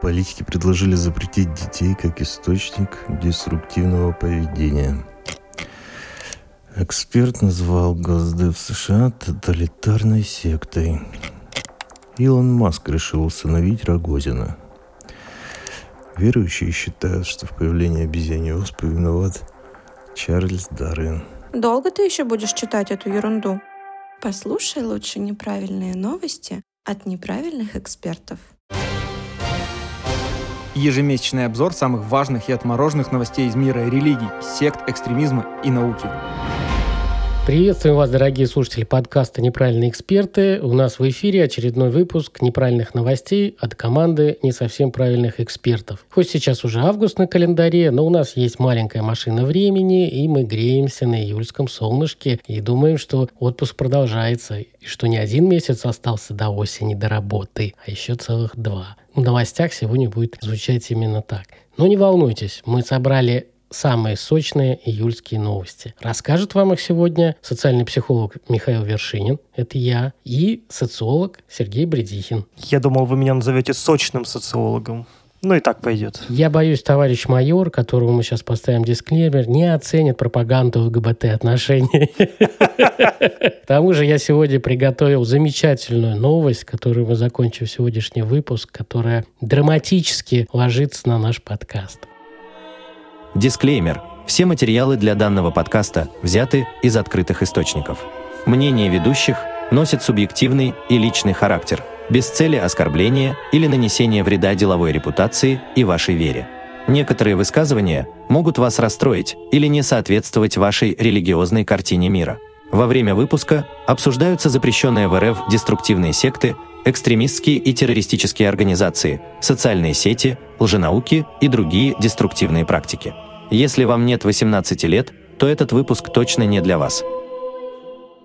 Политики предложили запретить детей как источник деструктивного поведения. Эксперт назвал Госдев США тоталитарной сектой. Илон Маск решил установить Рогозина. Верующие считают, что в появлении обезьяньей оспы виноват Чарльз Дарвин. Долго ты еще будешь читать эту ерунду? Послушай лучше неправильные новости от неправильных экспертов. Ежемесячный обзор самых важных и отмороженных новостей из мира религий, сект, экстремизма и науки. Приветствуем вас, дорогие слушатели подкаста «Неправильные эксперты». У нас в эфире очередной выпуск неправильных новостей от команды не совсем правильных экспертов. Хоть сейчас уже август на календаре, но у нас есть маленькая машина времени, и мы греемся на июльском солнышке и думаем, что отпуск продолжается, и что не один месяц остался до осени, до работы, а еще целых два. В новостях сегодня будет звучать именно так. Но не волнуйтесь, мы собрали самые сочные июльские новости. Расскажет вам их сегодня социальный психолог Михаил Вершинин, это я, и социолог Сергей Бредихин. Я думал, вы меня назовете сочным социологом. Ну и так пойдет. Я боюсь, товарищ майор, которого мы сейчас поставим дисклеймер, не оценит пропаганду ЛГБТ отношений. К тому же я сегодня приготовил замечательную новость, которую мы закончим сегодняшний выпуск, которая драматически ложится на наш подкаст. Дисклеймер. Все материалы для данного подкаста взяты из открытых источников. Мнение ведущих носит субъективный и личный характер, без цели оскорбления или нанесения вреда деловой репутации и вашей вере. Некоторые высказывания могут вас расстроить или не соответствовать вашей религиозной картине мира. Во время выпуска обсуждаются запрещенные в РФ деструктивные секты, экстремистские и террористические организации, социальные сети, лженауки и другие деструктивные практики. Если вам нет 18 лет, то этот выпуск точно не для вас.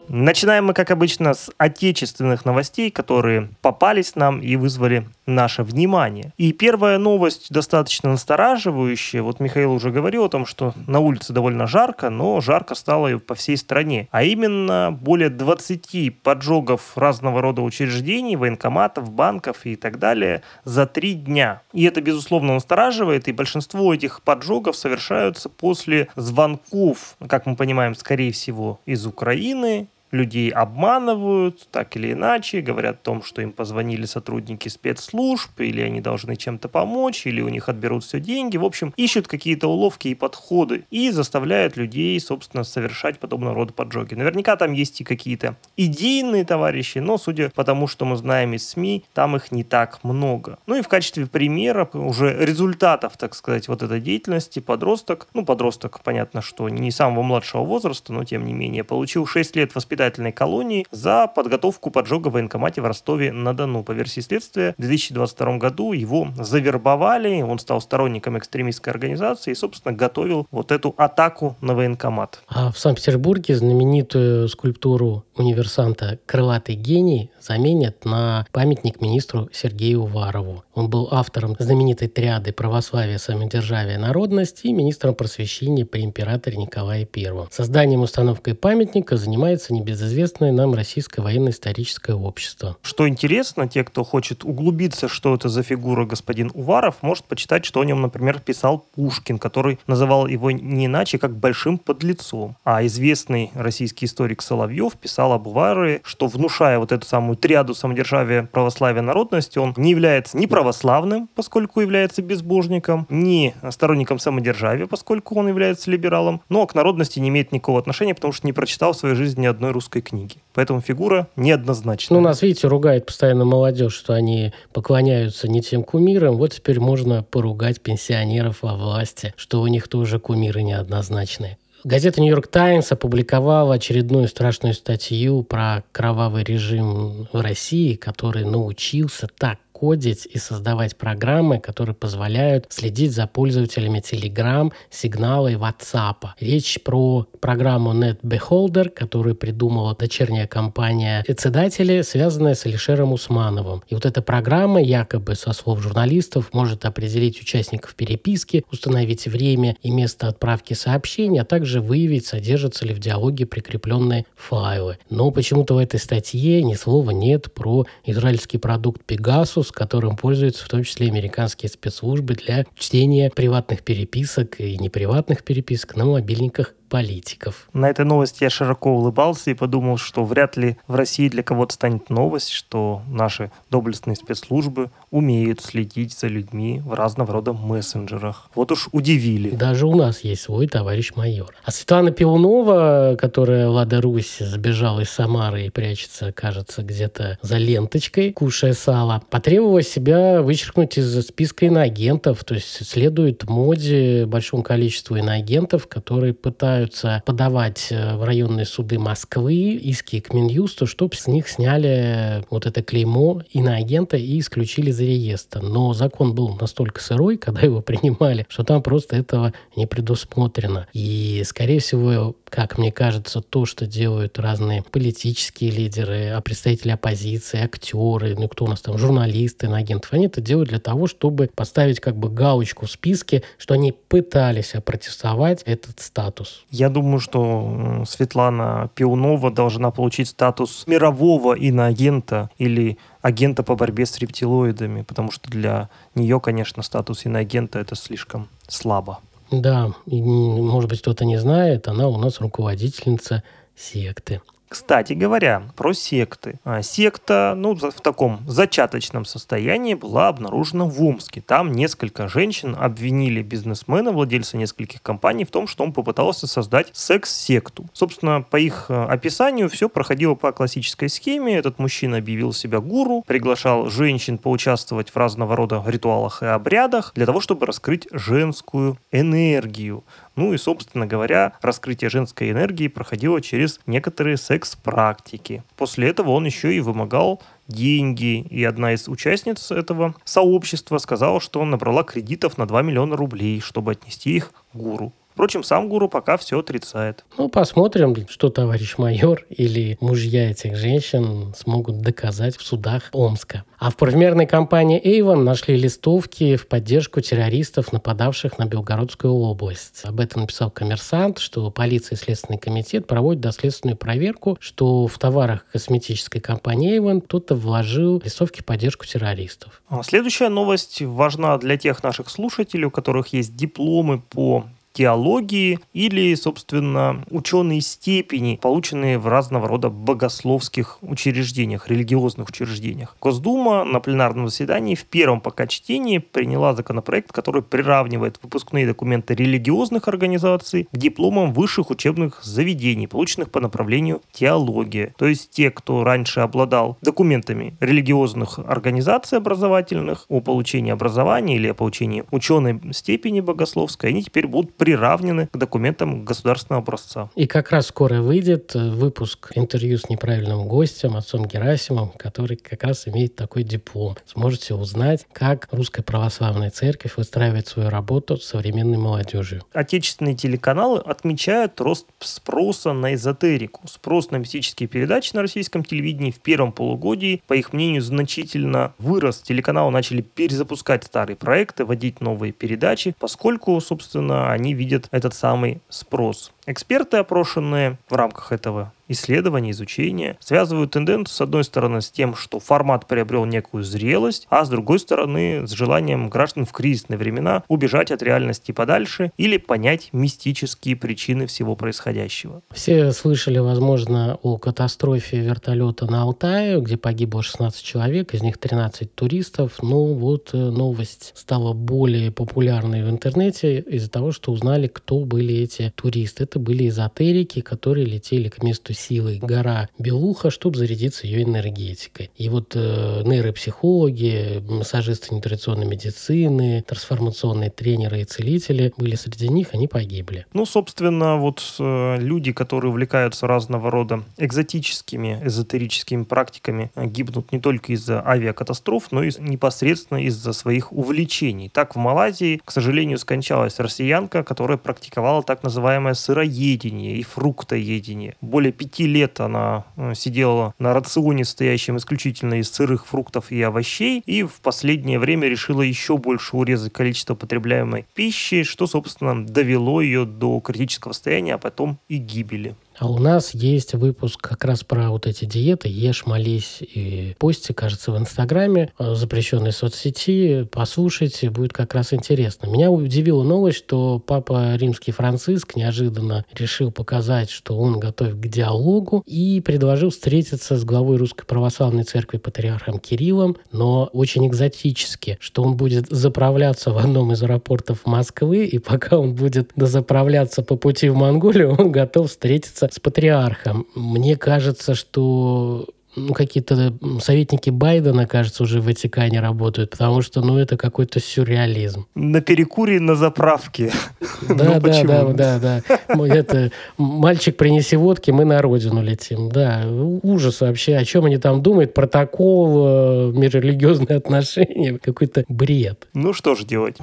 Начинаем мы, как обычно, с отечественных новостей, которые попались нам и вызвали наше внимание. И первая новость достаточно настораживающая. Вот Михаил уже говорил о том, что на улице довольно жарко, но жарко стало и по всей стране. А именно более 20 поджогов разного рода учреждений, военкоматов, банков и так далее за три дня. И это, безусловно, настораживает, и большинство этих поджогов совершаются после звонков, как мы понимаем, скорее всего, из Украины людей обманывают, так или иначе, говорят о том, что им позвонили сотрудники спецслужб, или они должны чем-то помочь, или у них отберут все деньги. В общем, ищут какие-то уловки и подходы и заставляют людей, собственно, совершать подобного рода поджоги. Наверняка там есть и какие-то идейные товарищи, но, судя по тому, что мы знаем из СМИ, там их не так много. Ну и в качестве примера уже результатов, так сказать, вот этой деятельности подросток, ну, подросток, понятно, что не самого младшего возраста, но тем не менее, получил 6 лет воспитания воспитательной колонии за подготовку поджога в военкомате в Ростове-на-Дону. По версии следствия, в 2022 году его завербовали, он стал сторонником экстремистской организации и, собственно, готовил вот эту атаку на военкомат. А в Санкт-Петербурге знаменитую скульптуру универсанта «Крылатый гений» заменят на памятник министру Сергею Уварову. Он был автором знаменитой триады «Православие, самодержавие, народность» и министром просвещения при императоре Николае I. Созданием установкой памятника занимается небезызвестный безызвестное нам Российское военно-историческое общество. Что интересно, те, кто хочет углубиться, что это за фигура господин Уваров, может почитать, что о нем, например, писал Пушкин, который называл его не иначе, как большим подлецом. А известный российский историк Соловьев писал об Уварове, что внушая вот эту самую триаду самодержавия, православия, народности, он не является ни православным, поскольку является безбожником, ни сторонником самодержавия, поскольку он является либералом, но к народности не имеет никакого отношения, потому что не прочитал в своей жизни ни одной русской русской книги. Поэтому фигура неоднозначная. Ну, нас, видите, ругает постоянно молодежь, что они поклоняются не тем кумирам. Вот теперь можно поругать пенсионеров во власти, что у них тоже кумиры неоднозначные. Газета «Нью-Йорк Таймс» опубликовала очередную страшную статью про кровавый режим в России, который научился так кодить и создавать программы, которые позволяют следить за пользователями Telegram, сигнала и WhatsApp. Речь про программу NetBeholder, которую придумала дочерняя компания «Председатели», связанная с Алишером Усмановым. И вот эта программа, якобы, со слов журналистов, может определить участников переписки, установить время и место отправки сообщений, а также выявить, содержатся ли в диалоге прикрепленные файлы. Но почему-то в этой статье ни слова нет про израильский продукт Pegasus, которым пользуются в том числе американские спецслужбы для чтения приватных переписок и неприватных переписок на мобильниках политиков. На этой новости я широко улыбался и подумал, что вряд ли в России для кого-то станет новость, что наши доблестные спецслужбы умеют следить за людьми в разного рода мессенджерах. Вот уж удивили. Даже у нас есть свой товарищ майор. А Светлана Пиунова, которая Лада Русь сбежала из Самары и прячется, кажется, где-то за ленточкой, кушая сало, потребовала себя вычеркнуть из списка иноагентов, то есть следует моде большому количеству иноагентов, которые пытаются пытаются подавать э, в районные суды Москвы иски к Минюсту, чтобы с них сняли вот это клеймо иноагента и исключили за реестр. Но закон был настолько сырой, когда его принимали, что там просто этого не предусмотрено. И, скорее всего, как мне кажется, то, что делают разные политические лидеры, а представители оппозиции, актеры, ну кто у нас там, журналисты, иноагентов, они это делают для того, чтобы поставить как бы галочку в списке, что они пытались опротестовать этот статус. Я думаю, что Светлана Пиунова должна получить статус мирового иноагента или агента по борьбе с рептилоидами, потому что для нее, конечно, статус иноагента это слишком слабо. Да, и, может быть, кто-то не знает, она у нас руководительница секты. Кстати говоря, про секты. А, секта, ну, в таком зачаточном состоянии была обнаружена в Омске. Там несколько женщин обвинили бизнесмена, владельца нескольких компаний, в том, что он попытался создать секс-секту. Собственно, по их э, описанию все проходило по классической схеме. Этот мужчина объявил себя гуру, приглашал женщин поучаствовать в разного рода ритуалах и обрядах для того, чтобы раскрыть женскую энергию. Ну и, собственно говоря, раскрытие женской энергии проходило через некоторые секс-практики. После этого он еще и вымогал деньги, и одна из участниц этого сообщества сказала, что он набрала кредитов на 2 миллиона рублей, чтобы отнести их гуру. Впрочем, сам гуру пока все отрицает. Ну, посмотрим, что товарищ майор или мужья этих женщин смогут доказать в судах Омска. А в парфюмерной компании Avon нашли листовки в поддержку террористов, нападавших на Белгородскую область. Об этом написал коммерсант, что полиция и Следственный комитет проводят доследственную проверку, что в товарах косметической компании Avon кто-то вложил листовки в поддержку террористов. А следующая новость важна для тех наших слушателей, у которых есть дипломы по теологии или, собственно, ученые степени, полученные в разного рода богословских учреждениях, религиозных учреждениях. Госдума на пленарном заседании в первом пока чтении приняла законопроект, который приравнивает выпускные документы религиозных организаций к дипломам высших учебных заведений, полученных по направлению теология. То есть те, кто раньше обладал документами религиозных организаций образовательных о получении образования или о получении ученой степени богословской, они теперь будут приравнены к документам государственного образца. И как раз скоро выйдет э, выпуск интервью с неправильным гостем, отцом Герасимом, который как раз имеет такой диплом. Сможете узнать, как Русская Православная Церковь выстраивает свою работу с современной молодежью. Отечественные телеканалы отмечают рост спроса на эзотерику. Спрос на мистические передачи на российском телевидении в первом полугодии, по их мнению, значительно вырос. Телеканалы начали перезапускать старые проекты, вводить новые передачи, поскольку, собственно, они видят этот самый спрос. Эксперты, опрошенные в рамках этого исследования, изучения, связывают тенденцию, с одной стороны, с тем, что формат приобрел некую зрелость, а с другой стороны, с желанием граждан в кризисные времена убежать от реальности подальше или понять мистические причины всего происходящего. Все слышали, возможно, о катастрофе вертолета на Алтае, где погибло 16 человек, из них 13 туристов. Ну вот э, новость стала более популярной в интернете из-за того, что узнали, кто были эти туристы. Это были эзотерики, которые летели к месту силы гора Белуха, чтобы зарядиться ее энергетикой. И вот э, нейропсихологи, массажисты нетрадиционной медицины, трансформационные тренеры и целители были среди них, они погибли. Ну, собственно, вот э, люди, которые увлекаются разного рода экзотическими, эзотерическими практиками, э, гибнут не только из-за авиакатастроф, но и непосредственно из-за своих увлечений. Так, в Малайзии, к сожалению, скончалась россиянка, которая практиковала так называемое сыроедение и фруктоедение. Более пяти лет она э, сидела на рационе, состоящем исключительно из сырых фруктов и овощей, и в последнее время решила еще больше урезать количество потребляемой пищи, что, собственно, довело ее до критического состояния, а потом и гибели. А у нас есть выпуск как раз про вот эти диеты «Ешь, молись» и пости, кажется, в Инстаграме, э, запрещенной соцсети. Послушайте, будет как раз интересно. Меня удивила новость, что папа римский Франциск неожиданно решил показать, что он готов к диалогу и предложил встретиться с главой Русской Православной Церкви патриархом Кириллом, но очень экзотически, что он будет заправляться в одном из аэропортов Москвы, и пока он будет заправляться по пути в Монголию, он готов встретиться с патриархом. Мне кажется, что ну, какие-то советники Байдена, кажется, уже в Ватикане работают, потому что, ну, это какой-то сюрреализм. На перекуре на заправке. Да, да, да, да, да. Это мальчик, принеси водки, мы на родину летим. Да, ужас вообще. О чем они там думают? Протокол, э, межрелигиозные отношения. Какой-то бред. Ну, что же делать?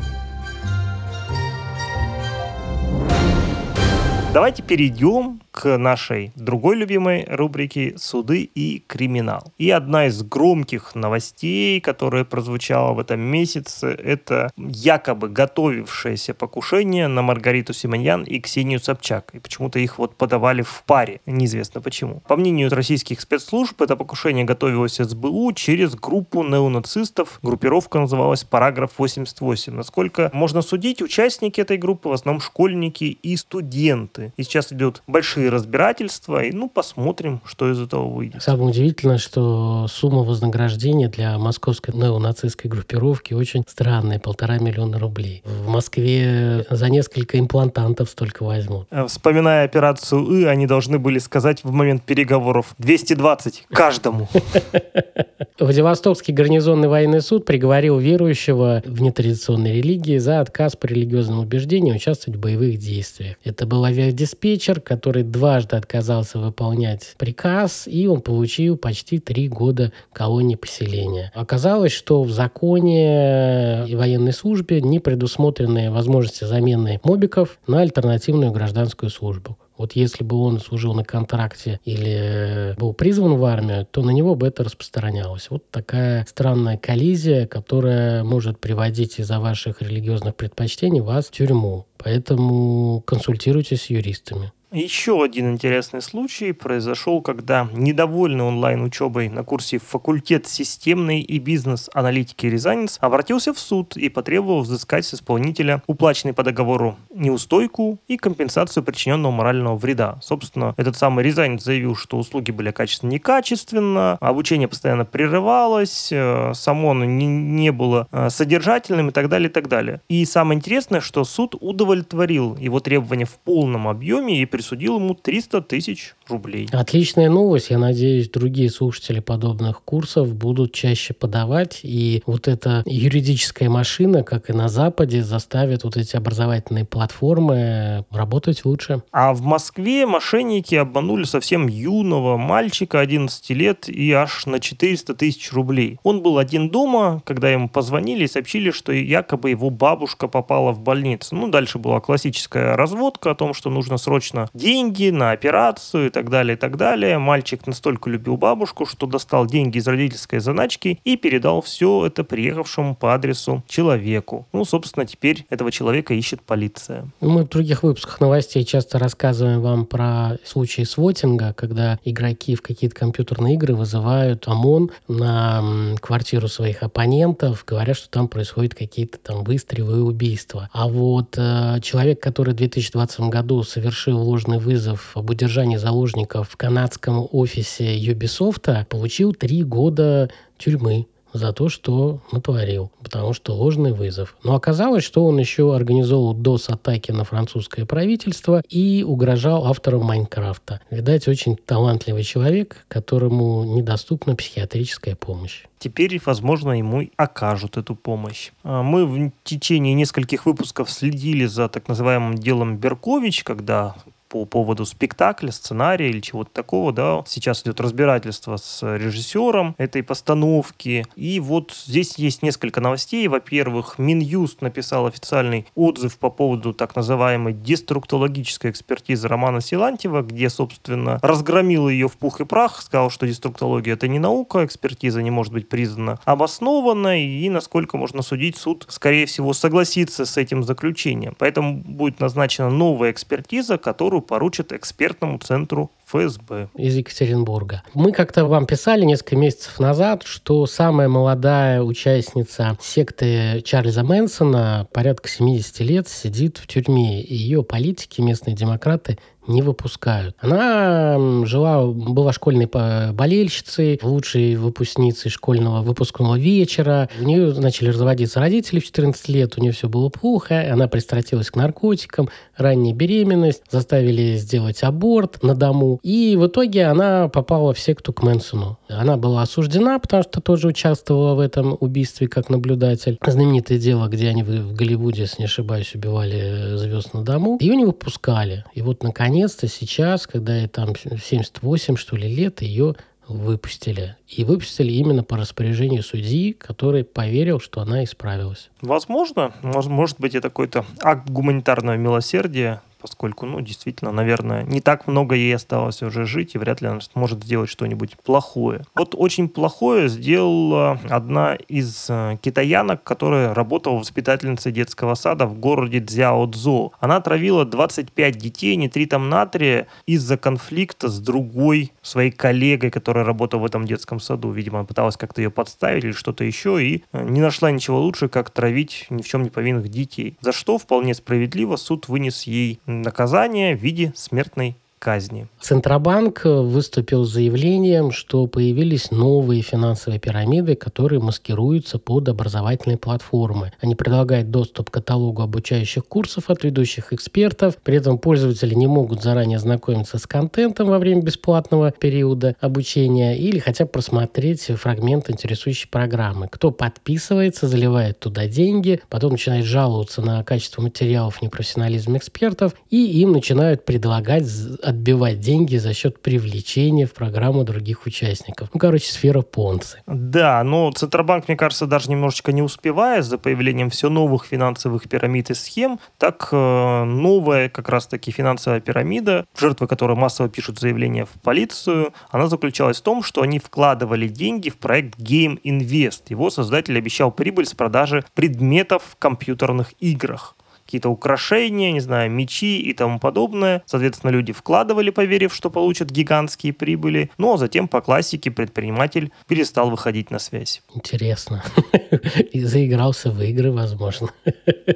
Давайте перейдем к нашей другой любимой рубрике «Суды и криминал». И одна из громких новостей, которая прозвучала в этом месяце, это якобы готовившееся покушение на Маргариту Симоньян и Ксению Собчак. И почему-то их вот подавали в паре, неизвестно почему. По мнению российских спецслужб, это покушение готовилось СБУ через группу неонацистов. Группировка называлась «Параграф 88». Насколько можно судить, участники этой группы в основном школьники и студенты. И сейчас идет большие большие разбирательства, и ну посмотрим, что из этого выйдет. Самое удивительное, что сумма вознаграждения для московской неонацистской группировки очень странная, полтора миллиона рублей. В Москве за несколько имплантантов столько возьмут. Э, вспоминая операцию «И», они должны были сказать в момент переговоров 220 каждому. Владивостокский гарнизонный военный суд приговорил верующего в нетрадиционной религии за отказ по религиозным убеждениям участвовать в боевых действиях. Это был авиадиспетчер, который дважды отказался выполнять приказ, и он получил почти три года колонии поселения. Оказалось, что в законе и военной службе не предусмотрены возможности замены мобиков на альтернативную гражданскую службу. Вот если бы он служил на контракте или был призван в армию, то на него бы это распространялось. Вот такая странная коллизия, которая может приводить из-за ваших религиозных предпочтений вас в тюрьму. Поэтому консультируйтесь с юристами. Еще один интересный случай произошел, когда недовольный онлайн-учебой на курсе факультет системной и бизнес-аналитики Рязанец обратился в суд и потребовал взыскать с исполнителя уплаченный по договору неустойку и компенсацию причиненного морального вреда. Собственно, этот самый Рязанец заявил, что услуги были качественно некачественно, обучение постоянно прерывалось, э, само оно не, не было э, содержательным и так далее, и так далее. И самое интересное, что суд удовлетворил его требования в полном объеме и присудил ему 300 тысяч рублей. Отличная новость. Я надеюсь, другие слушатели подобных курсов будут чаще подавать. И вот эта юридическая машина, как и на Западе, заставит вот эти образовательные платформы работать лучше. А в Москве мошенники обманули совсем юного мальчика 11 лет и аж на 400 тысяч рублей. Он был один дома, когда ему позвонили и сообщили, что якобы его бабушка попала в больницу. Ну, дальше была классическая разводка о том, что нужно срочно деньги на операцию и так далее, и так далее. Мальчик настолько любил бабушку, что достал деньги из родительской заначки и передал все это приехавшему по адресу человеку. Ну, собственно, теперь этого человека ищет полиция. Мы в других выпусках новостей часто рассказываем вам про случаи свотинга, когда игроки в какие-то компьютерные игры вызывают ОМОН на квартиру своих оппонентов, говоря, что там происходят какие-то там выстрелы и убийства. А вот э, человек, который в 2020 году совершил ложный вызов об удержании заложников в канадском офисе Ubisoft, получил три года тюрьмы за то, что натворил, потому что ложный вызов. Но оказалось, что он еще организовал DOS-атаки на французское правительство и угрожал авторам Майнкрафта. Видать, очень талантливый человек, которому недоступна психиатрическая помощь теперь, возможно, ему окажут эту помощь. А мы в течение нескольких выпусков следили за так называемым делом Беркович, когда по поводу спектакля, сценария или чего-то такого, да. Сейчас идет разбирательство с режиссером этой постановки. И вот здесь есть несколько новостей. Во-первых, Минюст написал официальный отзыв по поводу так называемой деструктологической экспертизы Романа Силантьева, где, собственно, разгромил ее в пух и прах, сказал, что деструктология это не наука, экспертиза не может быть признана обоснованной, и, насколько можно судить, суд, скорее всего, согласится с этим заключением. Поэтому будет назначена новая экспертиза, которую которую поручат экспертному центру ФСБ. Из Екатеринбурга. Мы как-то вам писали несколько месяцев назад, что самая молодая участница секты Чарльза Мэнсона, порядка 70 лет, сидит в тюрьме. И ее политики, местные демократы, не выпускают. Она жила, была школьной болельщицей, лучшей выпускницей школьного выпускного вечера. У нее начали разводиться родители в 14 лет, у нее все было плохо, она пристрастилась к наркотикам, ранняя беременность, заставили сделать аборт на дому. И в итоге она попала в секту к Мэнсону. Она была осуждена, потому что тоже участвовала в этом убийстве как наблюдатель. Знаменитое дело, где они в Голливуде, если не ошибаюсь, убивали звезд на дому. Ее не выпускали. И вот, наконец-то, сейчас, когда ей там 78, что ли, лет, ее выпустили. И выпустили именно по распоряжению судьи, который поверил, что она исправилась. Возможно. Может быть, это какой-то акт гуманитарного милосердия, поскольку, ну, действительно, наверное, не так много ей осталось уже жить, и вряд ли она сможет сделать что-нибудь плохое. Вот очень плохое сделала одна из э, китаянок, которая работала воспитательницей детского сада в городе Цзяоцзо. Она отравила 25 детей нитритом натрия из-за конфликта с другой своей коллегой, которая работала в этом детском саду. Видимо, пыталась как-то ее подставить или что-то еще, и э, не нашла ничего лучше, как травить ни в чем не повинных детей. За что вполне справедливо суд вынес ей наказание в виде смертной казни. Центробанк выступил с заявлением, что появились новые финансовые пирамиды, которые маскируются под образовательные платформы. Они предлагают доступ к каталогу обучающих курсов от ведущих экспертов. При этом пользователи не могут заранее знакомиться с контентом во время бесплатного периода обучения или хотя бы просмотреть фрагмент интересующей программы. Кто подписывается, заливает туда деньги, потом начинает жаловаться на качество материалов, непрофессионализм экспертов, и им начинают предлагать отбивать деньги за счет привлечения в программу других участников. Ну, короче, сфера понцы. Да, но Центробанк, мне кажется, даже немножечко не успевая за появлением все новых финансовых пирамид и схем, так э, новая как раз-таки финансовая пирамида, жертвы которой массово пишут заявления в полицию, она заключалась в том, что они вкладывали деньги в проект Game Invest. Его создатель обещал прибыль с продажи предметов в компьютерных играх какие-то украшения, не знаю, мечи и тому подобное. Соответственно, люди вкладывали, поверив, что получат гигантские прибыли. Ну, а затем по классике предприниматель перестал выходить на связь. Интересно. И заигрался в игры, возможно.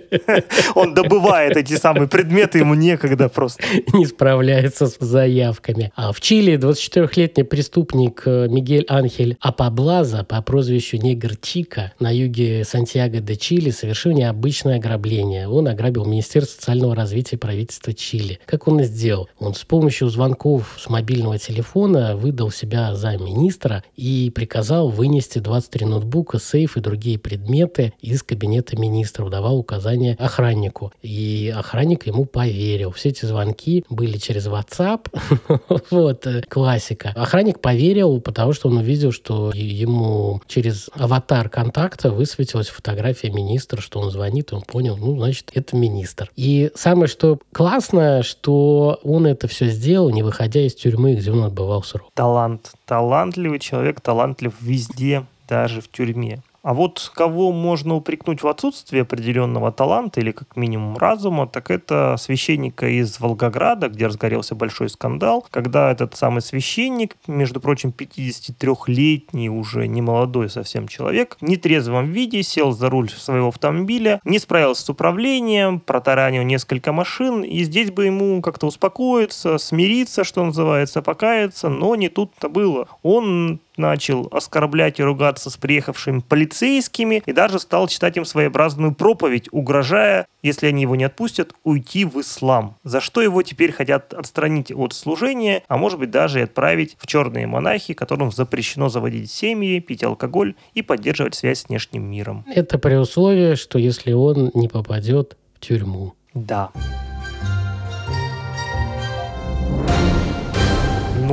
Он добывает эти самые предметы, ему некогда просто. Не справляется с заявками. А в Чили 24-летний преступник э, Мигель Анхель Апаблаза по прозвищу Негр Чика на юге Сантьяго де Чили совершил необычное ограбление. Он ограбил ограбил Министерство социального развития правительства Чили. Как он и сделал? Он с помощью звонков с мобильного телефона выдал себя за министра и приказал вынести 23 ноутбука, сейф и другие предметы из кабинета министров, давал указания охраннику. И охранник ему поверил. Все эти звонки были через WhatsApp. вот, э, классика. Охранник поверил, потому что он увидел, что ему через аватар контакта высветилась фотография министра, что он звонит, он понял, ну, значит, это министр. И самое что классное, что он это все сделал, не выходя из тюрьмы, где он отбывал срок. Талант. Талантливый человек, талантлив везде, даже в тюрьме. А вот кого можно упрекнуть в отсутствии определенного таланта или как минимум разума, так это священника из Волгограда, где разгорелся большой скандал, когда этот самый священник, между прочим, 53-летний уже не молодой совсем человек, в нетрезвом виде сел за руль своего автомобиля, не справился с управлением, протаранил несколько машин, и здесь бы ему как-то успокоиться, смириться, что называется, покаяться, но не тут-то было. Он начал оскорблять и ругаться с приехавшими полицейскими и даже стал читать им своеобразную проповедь, угрожая, если они его не отпустят, уйти в ислам. За что его теперь хотят отстранить от служения, а может быть даже и отправить в черные монахи, которым запрещено заводить семьи, пить алкоголь и поддерживать связь с внешним миром. Это при условии, что если он не попадет в тюрьму. Да.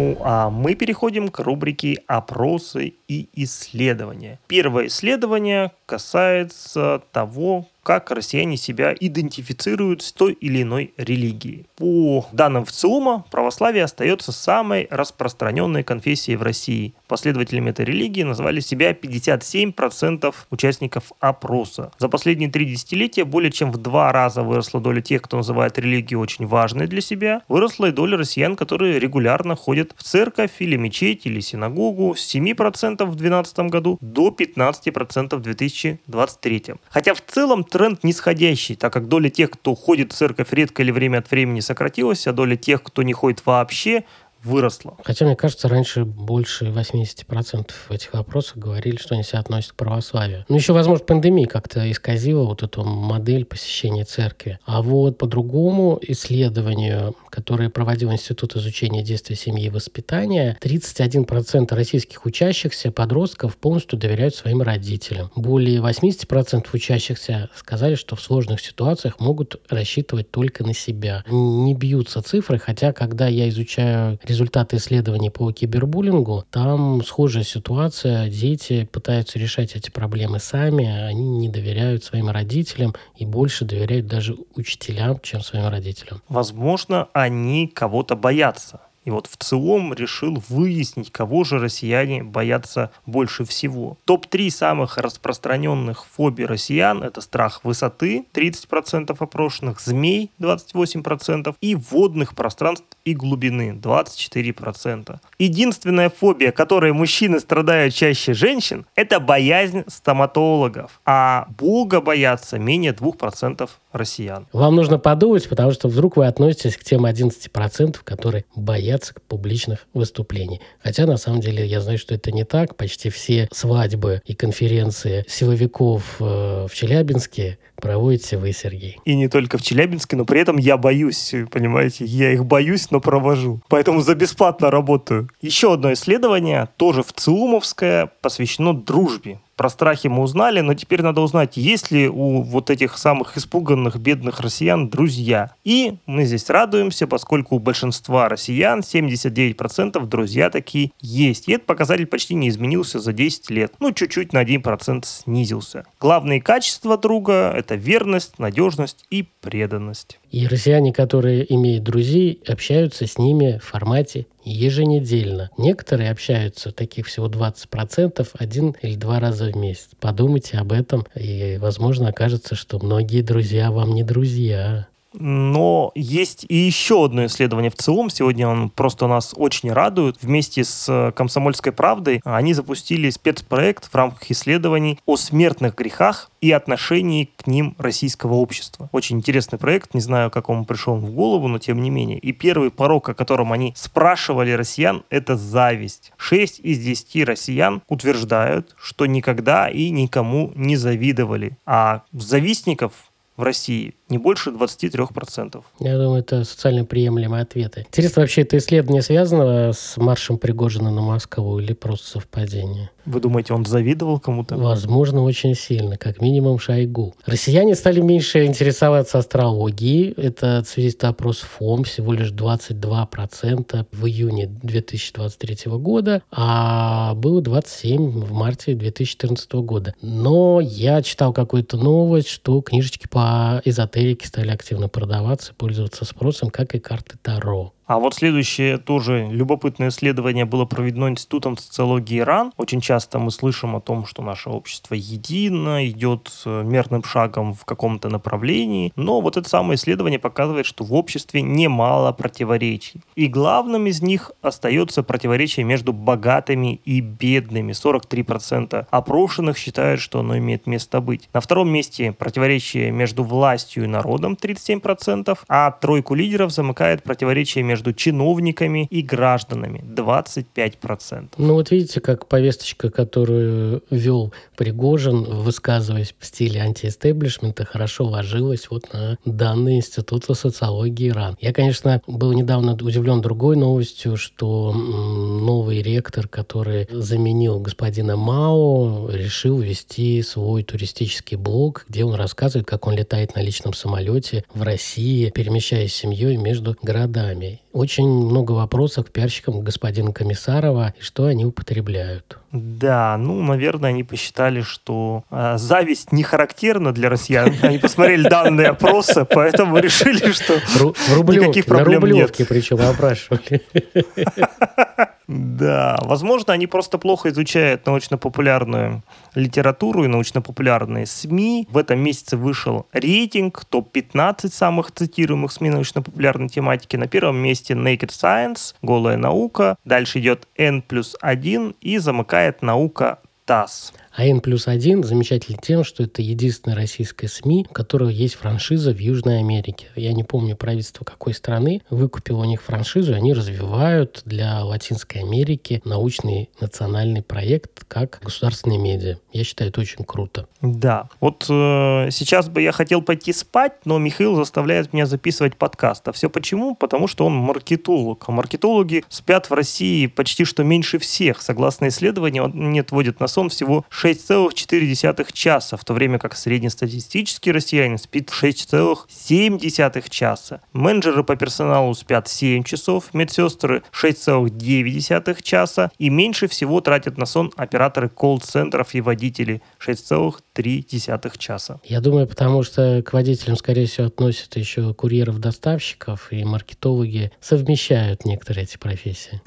Ну а мы переходим к рубрике «Опросы и исследования». Первое исследование, касается того, как россияне себя идентифицируют с той или иной религией. По данным ВЦИУМа, православие остается самой распространенной конфессией в России. Последователями этой религии назвали себя 57% участников опроса. За последние три десятилетия более чем в два раза выросла доля тех, кто называет религию очень важной для себя. Выросла и доля россиян, которые регулярно ходят в церковь или мечеть или синагогу с 7% в 2012 году до 15% в 2023. Хотя в целом тренд нисходящий, так как доля тех, кто ходит в церковь редко или время от времени сократилась, а доля тех, кто не ходит вообще, выросла. Хотя, мне кажется, раньше больше 80% в этих вопросах говорили, что они себя относят к православию. Ну, еще, возможно, пандемия как-то исказила вот эту модель посещения церкви. А вот по другому исследованию, которое проводил Институт изучения действия семьи и воспитания, 31% российских учащихся подростков полностью доверяют своим родителям. Более 80% учащихся сказали, что в сложных ситуациях могут рассчитывать только на себя. Не бьются цифры, хотя, когда я изучаю результаты исследований по кибербуллингу, там схожая ситуация. Дети пытаются решать эти проблемы сами, они не доверяют своим родителям и больше доверяют даже учителям, чем своим родителям. Возможно, они кого-то боятся. И вот в целом решил выяснить, кого же россияне боятся больше всего. Топ-3 самых распространенных фобий россиян – это страх высоты, 30% опрошенных, змей, 28%, и водных пространств и глубины, 24%. Единственная фобия, которой мужчины страдают чаще женщин, это боязнь стоматологов. А Бога боятся менее 2% россиян. Вам нужно подумать, потому что вдруг вы относитесь к тем 11%, которые боятся публичных выступлений. Хотя, на самом деле, я знаю, что это не так. Почти все свадьбы и конференции силовиков э, в Челябинске проводите вы, Сергей. И не только в Челябинске, но при этом я боюсь, понимаете, я их боюсь, но провожу. Поэтому за бесплатно работаю. Еще одно исследование, тоже в ЦИУМовское, посвящено дружбе. Про страхи мы узнали, но теперь надо узнать, есть ли у вот этих самых испуганных бедных россиян друзья. И мы здесь радуемся, поскольку у большинства россиян 79% друзья такие есть. И этот показатель почти не изменился за 10 лет. Ну, чуть-чуть на 1% снизился. Главные качества друга – это верность, надежность и преданность. И россияне, которые имеют друзей, общаются с ними в формате еженедельно. Некоторые общаются, таких всего 20%, один или два раза в месяц. Подумайте об этом, и, возможно, окажется, что многие друзья вам не друзья. Но есть и еще одно исследование в целом. Сегодня он просто нас очень радует. Вместе с э, «Комсомольской правдой» они запустили спецпроект в рамках исследований о смертных грехах и отношении к ним российского общества. Очень интересный проект. Не знаю, как он пришел в голову, но тем не менее. И первый порог, о котором они спрашивали россиян, это зависть. Шесть из десяти россиян утверждают, что никогда и никому не завидовали. А завистников в России не больше 23%. Я думаю, это социально приемлемые ответы. Интересно, вообще это исследование связано с маршем Пригожина на Москву или просто совпадение? Вы думаете, он завидовал кому-то? Возможно, очень сильно, как минимум Шойгу. Россияне стали меньше интересоваться астрологией. Это свидетельствует опрос ФОМ, всего лишь 22% в июне 2023 года, а было 27% в марте 2014 года. Но я читал какую-то новость, что книжечки по эзотерике стали активно продаваться, пользоваться спросом, как и карты Таро. А вот следующее тоже любопытное исследование было проведено Институтом социологии Иран. Очень часто мы слышим о том, что наше общество едино, идет э, мерным шагом в каком-то направлении. Но вот это самое исследование показывает, что в обществе немало противоречий. И главным из них остается противоречие между богатыми и бедными. 43% опрошенных считают, что оно имеет место быть. На втором месте противоречие между властью и народом 37%, а тройку лидеров замыкает противоречие между между чиновниками и гражданами 25%. Ну вот видите, как повесточка, которую вел Пригожин, высказываясь в стиле антиэстеблишмента, хорошо ложилась вот на данные Института социологии Иран. Я, конечно, был недавно удивлен другой новостью, что новый ректор, который заменил господина Мао, решил вести свой туристический блог, где он рассказывает, как он летает на личном самолете в России, перемещаясь с семьей между городами. Очень много вопросов к пиарщикам господина Комиссарова, и что они употребляют. Да, ну, наверное, они посчитали, что э, зависть не характерна для россиян. Они посмотрели данные опроса, поэтому решили, что Ру- никаких на проблем нет. рублевке причем опрашивали. Да, возможно, они просто плохо изучают научно-популярную литературу и научно-популярные СМИ. В этом месяце вышел рейтинг топ-15 самых цитируемых СМИ научно-популярной тематики. На первом месте Naked Science, голая наука. Дальше идет N плюс 1 и замыкает наука ТАСС. А N плюс 1 замечательный тем, что это единственная российская СМИ, у которой есть франшиза в Южной Америке. Я не помню правительство какой страны выкупило у них франшизу, и они развивают для Латинской Америки научный национальный проект как государственные медиа. Я считаю, это очень круто. Да. Вот э, сейчас бы я хотел пойти спать, но Михаил заставляет меня записывать подкаст. А все почему? Потому что он маркетолог. А маркетологи спят в России почти что меньше всех. Согласно исследованию, он не отводит на сон всего 6,4 часа, в то время как среднестатистический россиянин спит 6,7 часа. Менеджеры по персоналу спят 7 часов, медсестры 6,9 часа и меньше всего тратят на сон операторы колл-центров и водители 6,3 часа. Я думаю, потому что к водителям, скорее всего, относят еще курьеров-доставщиков, и маркетологи совмещают некоторые эти профессии.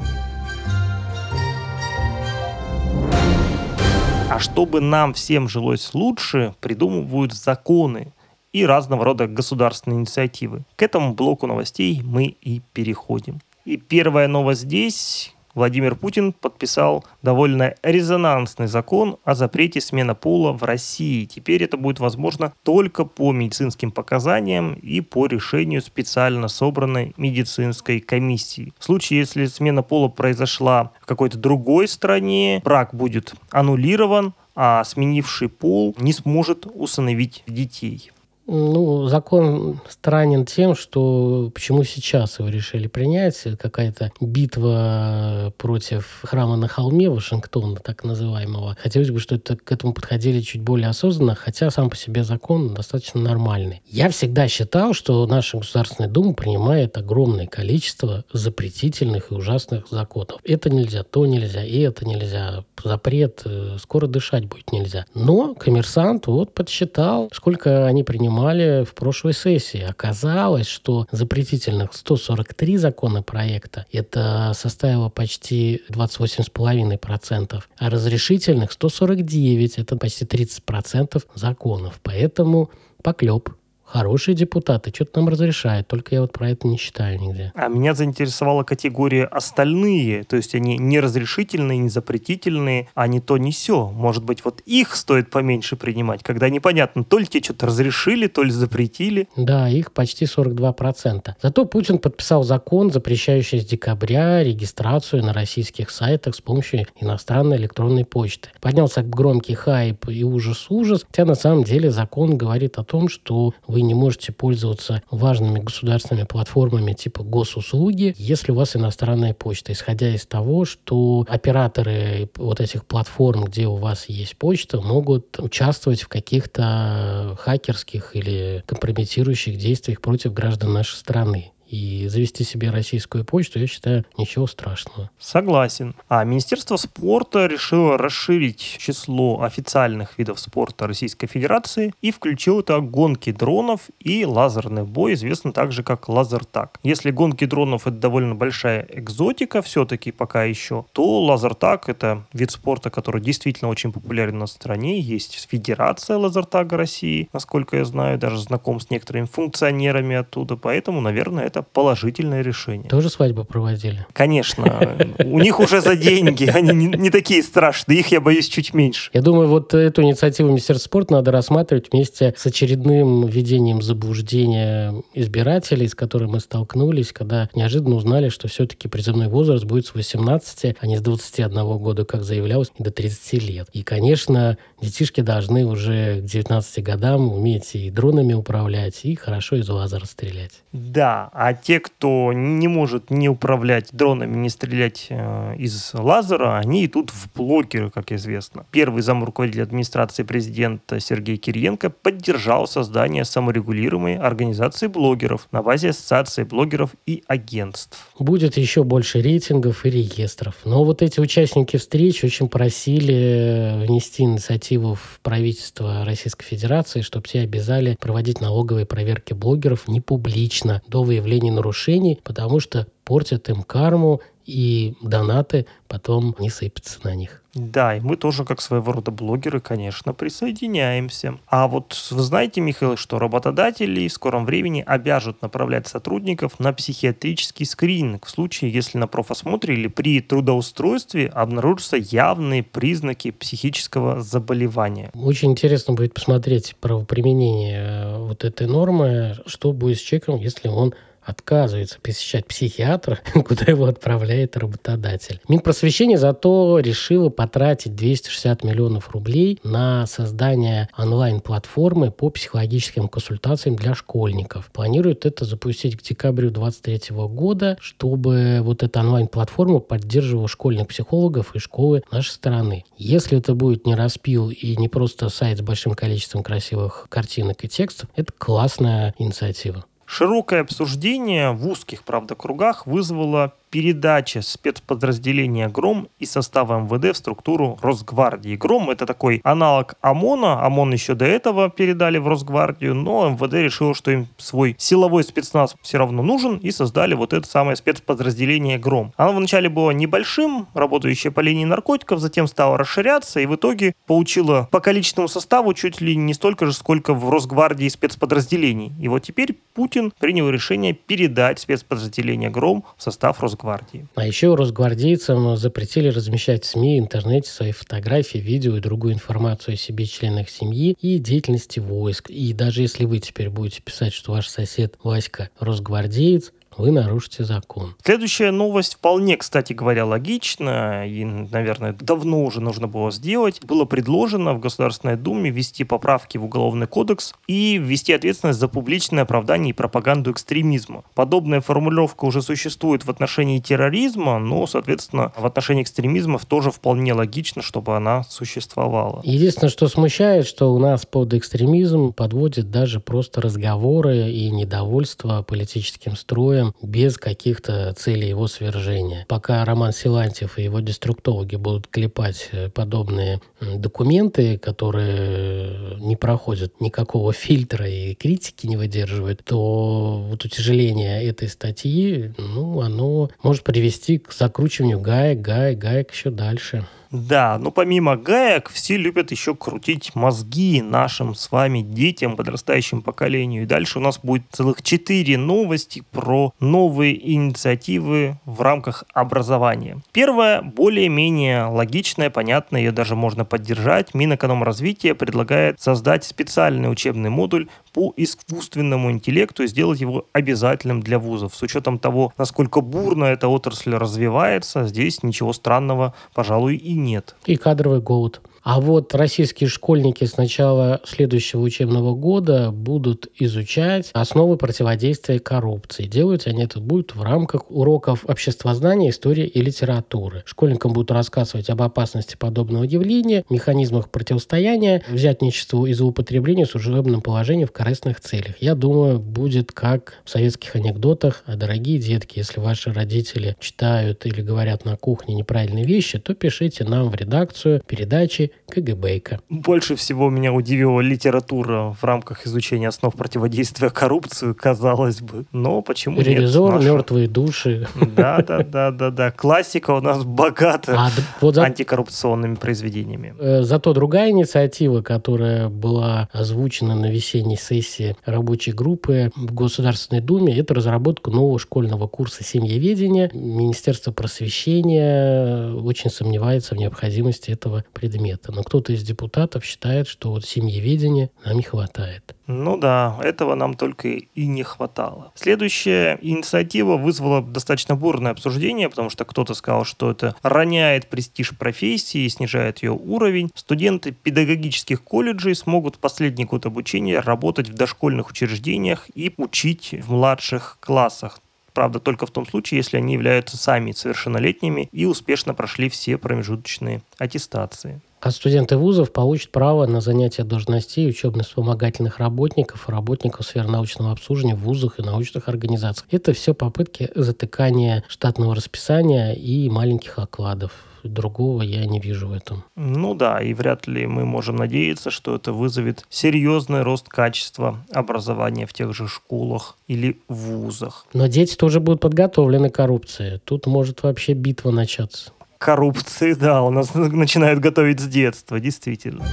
А чтобы нам всем жилось лучше, придумывают законы и разного рода государственные инициативы. К этому блоку новостей мы и переходим. И первая новость здесь. Владимир Путин подписал довольно резонансный закон о запрете смены пола в России. Теперь это будет возможно только по медицинским показаниям и по решению специально собранной медицинской комиссии. В случае, если смена пола произошла в какой-то другой стране, брак будет аннулирован, а сменивший пол не сможет усыновить детей. Ну, закон странен тем, что почему сейчас его решили принять. Какая-то битва против храма на холме Вашингтона, так называемого. Хотелось бы, что это, к этому подходили чуть более осознанно, хотя сам по себе закон достаточно нормальный. Я всегда считал, что наша Государственная Дума принимает огромное количество запретительных и ужасных законов. Это нельзя, то нельзя, и это нельзя. Запрет, э, скоро дышать будет нельзя. Но коммерсант вот подсчитал, сколько они принимают принимали в прошлой сессии. Оказалось, что запретительных 143 законопроекта, это составило почти 28,5%, а разрешительных 149, это почти 30% законов. Поэтому поклеп. Хорошие депутаты, что-то нам разрешают, только я вот про это не читаю нигде. А меня заинтересовала категория остальные, то есть они не разрешительные, не запретительные, а не то, не все. Может быть, вот их стоит поменьше принимать, когда непонятно, то ли тебе что-то разрешили, то ли запретили. Да, их почти 42%. Зато Путин подписал закон, запрещающий с декабря регистрацию на российских сайтах с помощью иностранной электронной почты. Поднялся громкий хайп и ужас-ужас, хотя на самом деле закон говорит о том, что вы не можете пользоваться важными государственными платформами типа госуслуги, если у вас иностранная почта, исходя из того, что операторы вот этих платформ, где у вас есть почта, могут участвовать в каких-то хакерских или компрометирующих действиях против граждан нашей страны. И завести себе российскую почту, я считаю, ничего страшного. Согласен. А Министерство спорта решило расширить число официальных видов спорта Российской Федерации и включило это гонки дронов и лазерный бой, известный также как лазертаг. Если гонки дронов это довольно большая экзотика все-таки пока еще, то лазертаг это вид спорта, который действительно очень популярен на стране. Есть Федерация лазертага России, насколько я знаю, даже знаком с некоторыми функционерами оттуда, поэтому, наверное, это положительное решение. Тоже свадьбы проводили? Конечно. У них уже за деньги. Они не, не такие страшные. Их, я боюсь, чуть меньше. Я думаю, вот эту инициативу Министерства спорта надо рассматривать вместе с очередным введением заблуждения избирателей, с которым мы столкнулись, когда неожиданно узнали, что все-таки призывной возраст будет с 18, а не с 21 года, как заявлялось, до 30 лет. И, конечно, детишки должны уже к 19 годам уметь и дронами управлять, и хорошо из лазера стрелять. Да. А А те, кто не может не управлять дронами, не стрелять э, из лазера, они идут в блогеры, как известно. Первый зам руководителя администрации президента Сергей Кириенко поддержал создание саморегулируемой организации блогеров на базе ассоциации блогеров и агентств. Будет еще больше рейтингов и реестров. Но вот эти участники встреч очень просили внести инициативу в правительство Российской Федерации, чтобы все обязали проводить налоговые проверки блогеров не публично до выявления нарушений, потому что портят им карму и донаты потом не сыпятся на них. Да, и мы тоже, как своего рода блогеры, конечно, присоединяемся. А вот вы знаете, Михаил, что работодатели в скором времени обяжут направлять сотрудников на психиатрический скрининг в случае, если на профосмотре или при трудоустройстве обнаружатся явные признаки психического заболевания. Очень интересно будет посмотреть правоприменение э, вот этой нормы, что будет с человеком, если он отказывается посещать психиатра, куда его отправляет работодатель. Минпросвещение зато решило потратить 260 миллионов рублей на создание онлайн-платформы по психологическим консультациям для школьников. Планирует это запустить к декабрю 2023 года, чтобы вот эта онлайн-платформа поддерживала школьных психологов и школы нашей страны. Если это будет не распил и не просто сайт с большим количеством красивых картинок и текстов, это классная инициатива. Широкое обсуждение в узких, правда, кругах вызвало передача спецподразделения «Гром» из состава МВД в структуру Росгвардии. «Гром» — это такой аналог ОМОНа. ОМОН еще до этого передали в Росгвардию, но МВД решил, что им свой силовой спецназ все равно нужен, и создали вот это самое спецподразделение «Гром». Оно вначале было небольшим, работающее по линии наркотиков, затем стало расширяться, и в итоге получило по количественному составу чуть ли не столько же, сколько в Росгвардии спецподразделений. И вот теперь Путин принял решение передать спецподразделение «Гром» в состав Росгвардии. Росгвардии. А еще росгвардейцам запретили размещать в СМИ, интернете свои фотографии, видео и другую информацию о себе, членах семьи и деятельности войск. И даже если вы теперь будете писать, что ваш сосед Васька росгвардеец, вы нарушите закон. Следующая новость вполне, кстати говоря, логична и, наверное, давно уже нужно было сделать. Было предложено в Государственной Думе ввести поправки в Уголовный кодекс и ввести ответственность за публичное оправдание и пропаганду экстремизма. Подобная формулировка уже существует в отношении терроризма, но, соответственно, в отношении экстремизмов тоже вполне логично, чтобы она существовала. Единственное, что смущает, что у нас под экстремизм подводят даже просто разговоры и недовольство политическим строем Без каких-то целей его свержения. Пока Роман Силантьев и его деструктологи будут клепать э, подобные документы, которые не проходят никакого фильтра и критики не выдерживают, то вот утяжеление этой статьи, ну, оно может привести к закручиванию гаек, гаек, гаек еще дальше. Да, но помимо гаек, все любят еще крутить мозги нашим с вами детям, подрастающему поколению. И дальше у нас будет целых четыре новости про новые инициативы в рамках образования. Первая, более-менее логичная, понятная, ее даже можно поддержать. Минэкономразвития предлагает создать специальный учебный модуль по искусственному интеллекту и сделать его обязательным для вузов. С учетом того, насколько бурно эта отрасль развивается, здесь ничего странного, пожалуй, и нет. И кадровый голод. А вот российские школьники с начала следующего учебного года будут изучать основы противодействия коррупции. Делать они это будут в рамках уроков обществознания, истории и литературы. Школьникам будут рассказывать об опасности подобного явления, механизмах противостояния, взятничеству и злоупотреблению служебным положением в корыстных целях. Я думаю, будет как в советских анекдотах. А, дорогие детки, если ваши родители читают или говорят на кухне неправильные вещи, то пишите нам в редакцию передачи КГБйка. Больше всего меня удивила литература в рамках изучения основ противодействия коррупции, казалось бы. Но почему Ревизор, нет? Наша... мертвые души. Да, да, да, да, да. Классика у нас богата а, вот за... антикоррупционными произведениями. Э, зато другая инициатива, которая была озвучена на весенней сессии рабочей группы в Государственной Думе, это разработка нового школьного курса семьеведения. Министерство просвещения очень сомневается в необходимости этого предмета. Проекта. Но кто-то из депутатов считает, что вот семьеведения нам не хватает. Ну да, этого нам только и не хватало. Следующая инициатива вызвала достаточно бурное обсуждение, потому что кто-то сказал, что это роняет престиж профессии снижает ее уровень. Студенты педагогических колледжей смогут в последний год обучения работать в дошкольных учреждениях и учить в младших классах. Правда, только в том случае, если они являются сами совершеннолетними и успешно прошли все промежуточные аттестации. А студенты вузов получат право на занятия должностей учебно-вспомогательных работников и работников сфер научного обслуживания в вузах и научных организациях. Это все попытки затыкания штатного расписания и маленьких окладов. Другого я не вижу в этом. Ну да, и вряд ли мы можем надеяться, что это вызовет серьезный рост качества образования в тех же школах или вузах. Но дети тоже будут подготовлены к коррупции. Тут может вообще битва начаться коррупции, да, у нас начинают готовить с детства, действительно.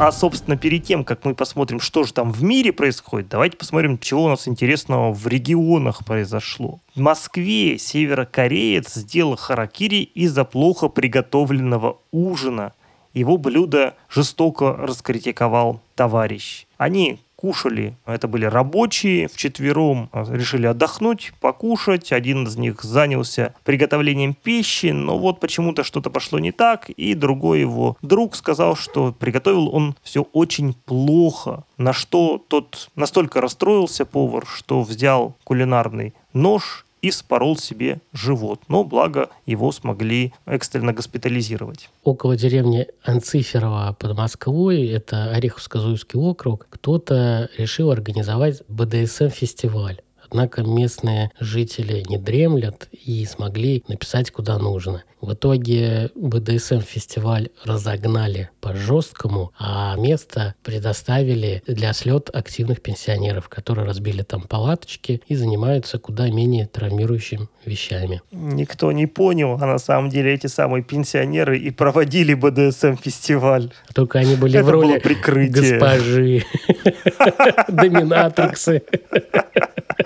А, собственно, перед тем, как мы посмотрим, что же там в мире происходит, давайте посмотрим, чего у нас интересного в регионах произошло. В Москве северокореец сделал харакири из-за плохо приготовленного ужина. Его блюдо жестоко раскритиковал товарищ. Они кушали. Это были рабочие, вчетвером а, решили отдохнуть, покушать. Один из них занялся приготовлением пищи, но вот почему-то что-то пошло не так, и другой его друг сказал, что приготовил он все очень плохо, на что тот настолько расстроился, повар, что взял кулинарный нож и спорол себе живот. Но благо его смогли экстренно госпитализировать. Около деревни Анциферова под Москвой, это Ореховско-Зуевский округ, кто-то решил организовать БДСМ-фестиваль. Однако местные жители не дремлят и смогли написать куда нужно. В итоге БДСМ-фестиваль разогнали по-жесткому, а место предоставили для слет активных пенсионеров, которые разбили там палаточки и занимаются куда менее травмирующими вещами. Никто не понял, а на самом деле эти самые пенсионеры и проводили БДСМ-фестиваль. Только они были в роли госпожи, доминатриксы.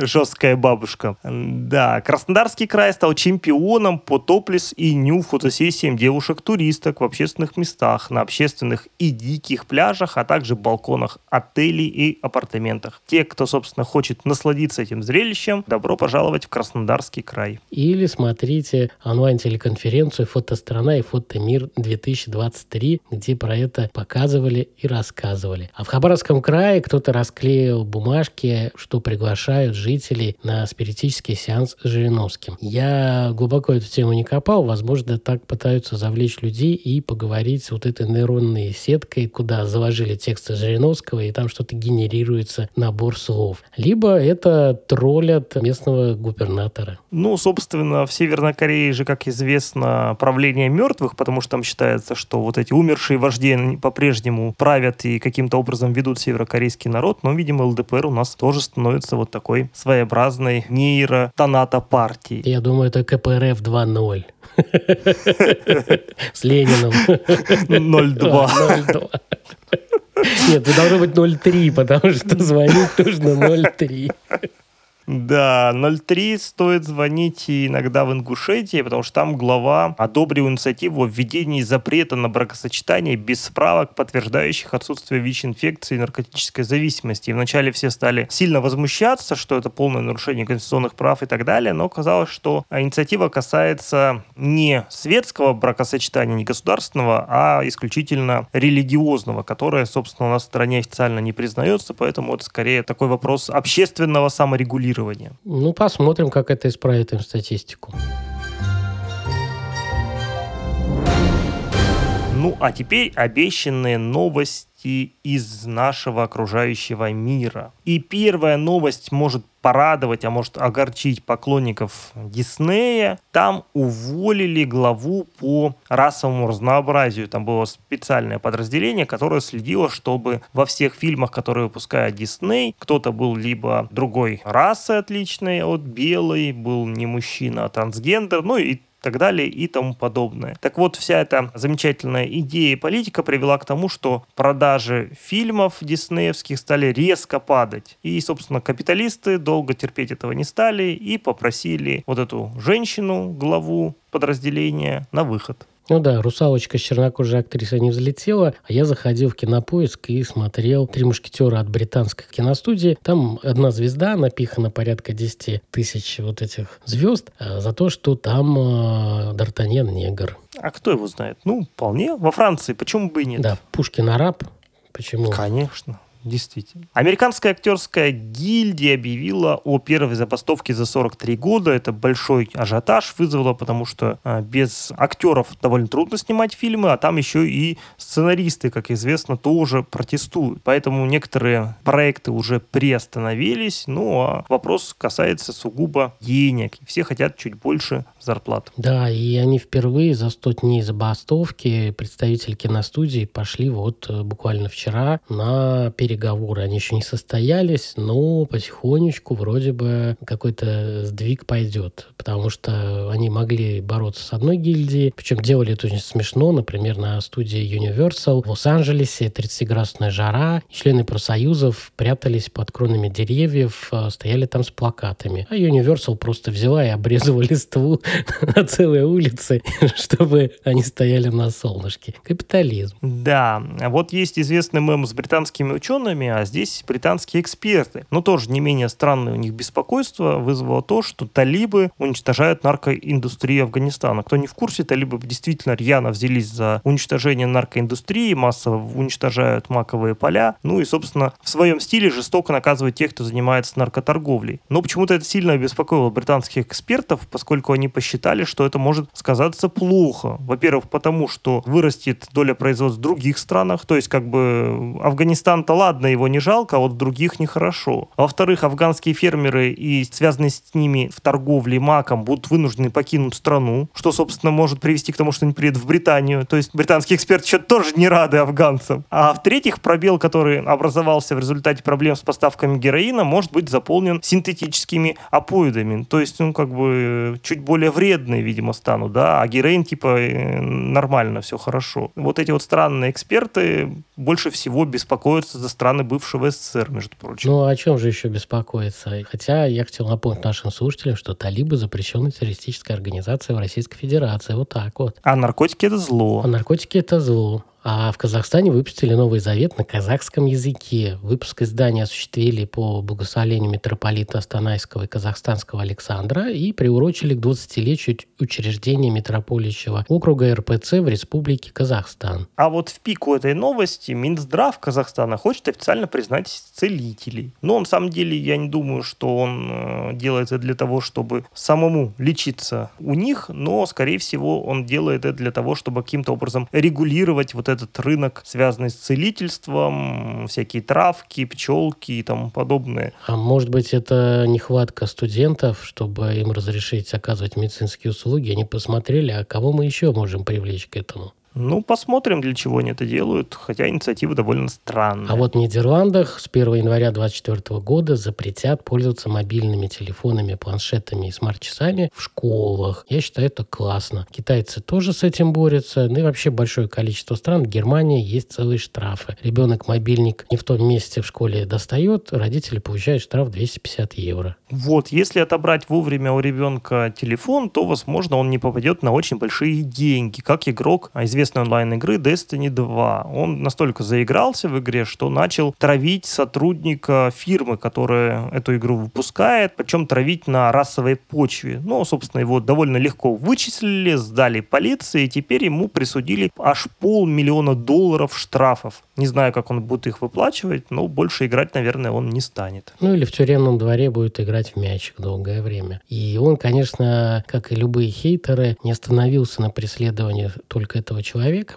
Жесткая бабушка. Да, Краснодарский край стал чемпионом по топлес и ню фотосессиям девушек-туристок в общественных местах, на общественных и диких пляжах, а также балконах отелей и апартаментах. Те, кто, собственно, хочет насладиться этим зрелищем, добро пожаловать в Краснодарский край. Или смотрите онлайн-телеконференцию «Фотострана» и «Фотомир-2023», где про это показывали и рассказывали. А в Хабаровском крае кто-то расклеил бумажки, что приглашают жителей на спиритический сеанс с Жириновским. Я глубоко эту тему не копал. Возможно, так пытаются завлечь людей и поговорить с вот этой нейронной сеткой, куда заложили тексты Жириновского, и там что-то генерируется набор слов. Либо это троллят местного губернатора. Ну, собственно, в Северной Корее же, как известно, правление мертвых, потому что там считается, что вот эти умершие вожди по-прежнему правят и каким-то образом ведут северокорейский народ, но, видимо, ЛДПР у нас тоже становится вот такой своеобразной нейро-тоната партии. Я думаю, это КПРФ 2.0. С Лениным. 0.2. Нет, это должно быть 0.3, потому что звонить нужно 0.3. Да, 03 стоит звонить иногда в Ингушетии, потому что там глава одобрил инициативу о введении запрета на бракосочетание без справок, подтверждающих отсутствие ВИЧ-инфекции и наркотической зависимости. И вначале все стали сильно возмущаться, что это полное нарушение конституционных прав и так далее, но оказалось, что инициатива касается не светского бракосочетания, не государственного, а исключительно религиозного, которое, собственно, у нас в стране официально не признается, поэтому это скорее такой вопрос общественного саморегулирования регулирования. Ну, посмотрим, как это исправит им статистику. Ну, а теперь обещанные новости из нашего окружающего мира. И первая новость может порадовать, а может огорчить поклонников Диснея. Там уволили главу по расовому разнообразию. Там было специальное подразделение, которое следило, чтобы во всех фильмах, которые выпускает Дисней, кто-то был либо другой расы отличной от белой, был не мужчина, а трансгендер, ну и так далее и тому подобное. Так вот, вся эта замечательная идея и политика привела к тому, что продажи фильмов диснеевских стали резко падать. И, собственно, капиталисты долго терпеть этого не стали и попросили вот эту женщину, главу подразделения, на выход. Ну да, русалочка с чернокожей актрисой не взлетела, а я заходил в кинопоиск и смотрел «Три мушкетера» от британской киностудии. Там одна звезда, напихана порядка 10 тысяч вот этих звезд а, за то, что там э, Д'Артаньян негр. А кто его знает? Ну, вполне. Во Франции, почему бы и нет? Да, Пушкин араб. Почему? Конечно. Действительно. Американская актерская гильдия объявила о первой забастовке за 43 года. Это большой ажиотаж вызвало, потому что а, без актеров довольно трудно снимать фильмы, а там еще и сценаристы, как известно, тоже протестуют. Поэтому некоторые проекты уже приостановились. Ну, а вопрос касается сугубо денег. Все хотят чуть больше зарплат. Да, и они впервые за 100 дней забастовки представители киностудии пошли вот э, буквально вчера на переговоры. Переговоры, они еще не состоялись, но потихонечку вроде бы какой-то сдвиг пойдет, потому что они могли бороться с одной гильдией, причем делали это очень смешно, например, на студии Universal в Лос-Анджелесе 30-градусная жара, члены профсоюзов прятались под кронами деревьев, э, стояли там с плакатами, а Universal просто взяла и обрезала листву на целой улице, чтобы они стояли на солнышке. Капитализм. Да, вот есть известный мем с британскими учеными, а здесь британские эксперты. Но тоже не менее странное у них беспокойство вызвало то, что талибы уничтожают наркоиндустрию Афганистана. Кто не в курсе, талибы действительно рьяно взялись за уничтожение наркоиндустрии, массово уничтожают маковые поля, ну и, собственно, в своем стиле жестоко наказывают тех, кто занимается наркоторговлей. Но почему-то это сильно обеспокоило британских экспертов, поскольку они посчитали, что это может сказаться плохо. Во-первых, потому что вырастет доля производств в других странах, то есть как бы Афганистан-то ладно, его не жалко, а вот других нехорошо. Во-вторых, афганские фермеры и связанные с ними в торговле маком будут вынуждены покинуть страну, что, собственно, может привести к тому, что они приедут в Британию. То есть британские эксперты еще тоже не рады афганцам. А в-третьих, пробел, который образовался в результате проблем с поставками героина, может быть заполнен синтетическими опоидами. То есть, ну, как бы, чуть более вредные, видимо, станут, да, а героин, типа, э, нормально, все хорошо. Вот эти вот странные эксперты больше всего беспокоятся за страны бывшего СССР, между прочим. Ну, о чем же еще беспокоиться? Хотя я хотел напомнить нашим слушателям, что талибы запрещенная террористическая организация в Российской Федерации. Вот так вот. А наркотики это зло. А наркотики это зло. А в Казахстане выпустили Новый Завет на казахском языке. Выпуск издания осуществили по благословению митрополита Астанайского и казахстанского Александра и приурочили к 20-летию учреждения митрополичьего округа РПЦ в Республике Казахстан. А вот в пику этой новости Минздрав Казахстана хочет официально признать целителей. Но на самом деле я не думаю, что он э, делает это для того, чтобы самому лечиться у них, но, скорее всего, он делает это для того, чтобы каким-то образом регулировать вот этот рынок, связанный с целительством, всякие травки, пчелки и тому подобное. А может быть, это нехватка студентов, чтобы им разрешить оказывать медицинские услуги? Они посмотрели, а кого мы еще можем привлечь к этому? Ну, посмотрим, для чего они это делают, хотя инициатива довольно странная. А вот в Нидерландах с 1 января 2024 года запретят пользоваться мобильными телефонами, планшетами и смарт-часами в школах. Я считаю, это классно. Китайцы тоже с этим борются, ну и вообще большое количество стран. В Германии есть целые штрафы. Ребенок мобильник не в том месте в школе достает, родители получают штраф 250 евро. Вот, если отобрать вовремя у ребенка телефон, то, возможно, он не попадет на очень большие деньги, как игрок известный известной онлайн-игры Destiny 2. Он настолько заигрался в игре, что начал травить сотрудника фирмы, которая эту игру выпускает, причем травить на расовой почве. Ну, собственно, его довольно легко вычислили, сдали полиции, и теперь ему присудили аж полмиллиона долларов штрафов. Не знаю, как он будет их выплачивать, но больше играть, наверное, он не станет. Ну, или в тюремном дворе будет играть в мячик долгое время. И он, конечно, как и любые хейтеры, не остановился на преследовании только этого человека,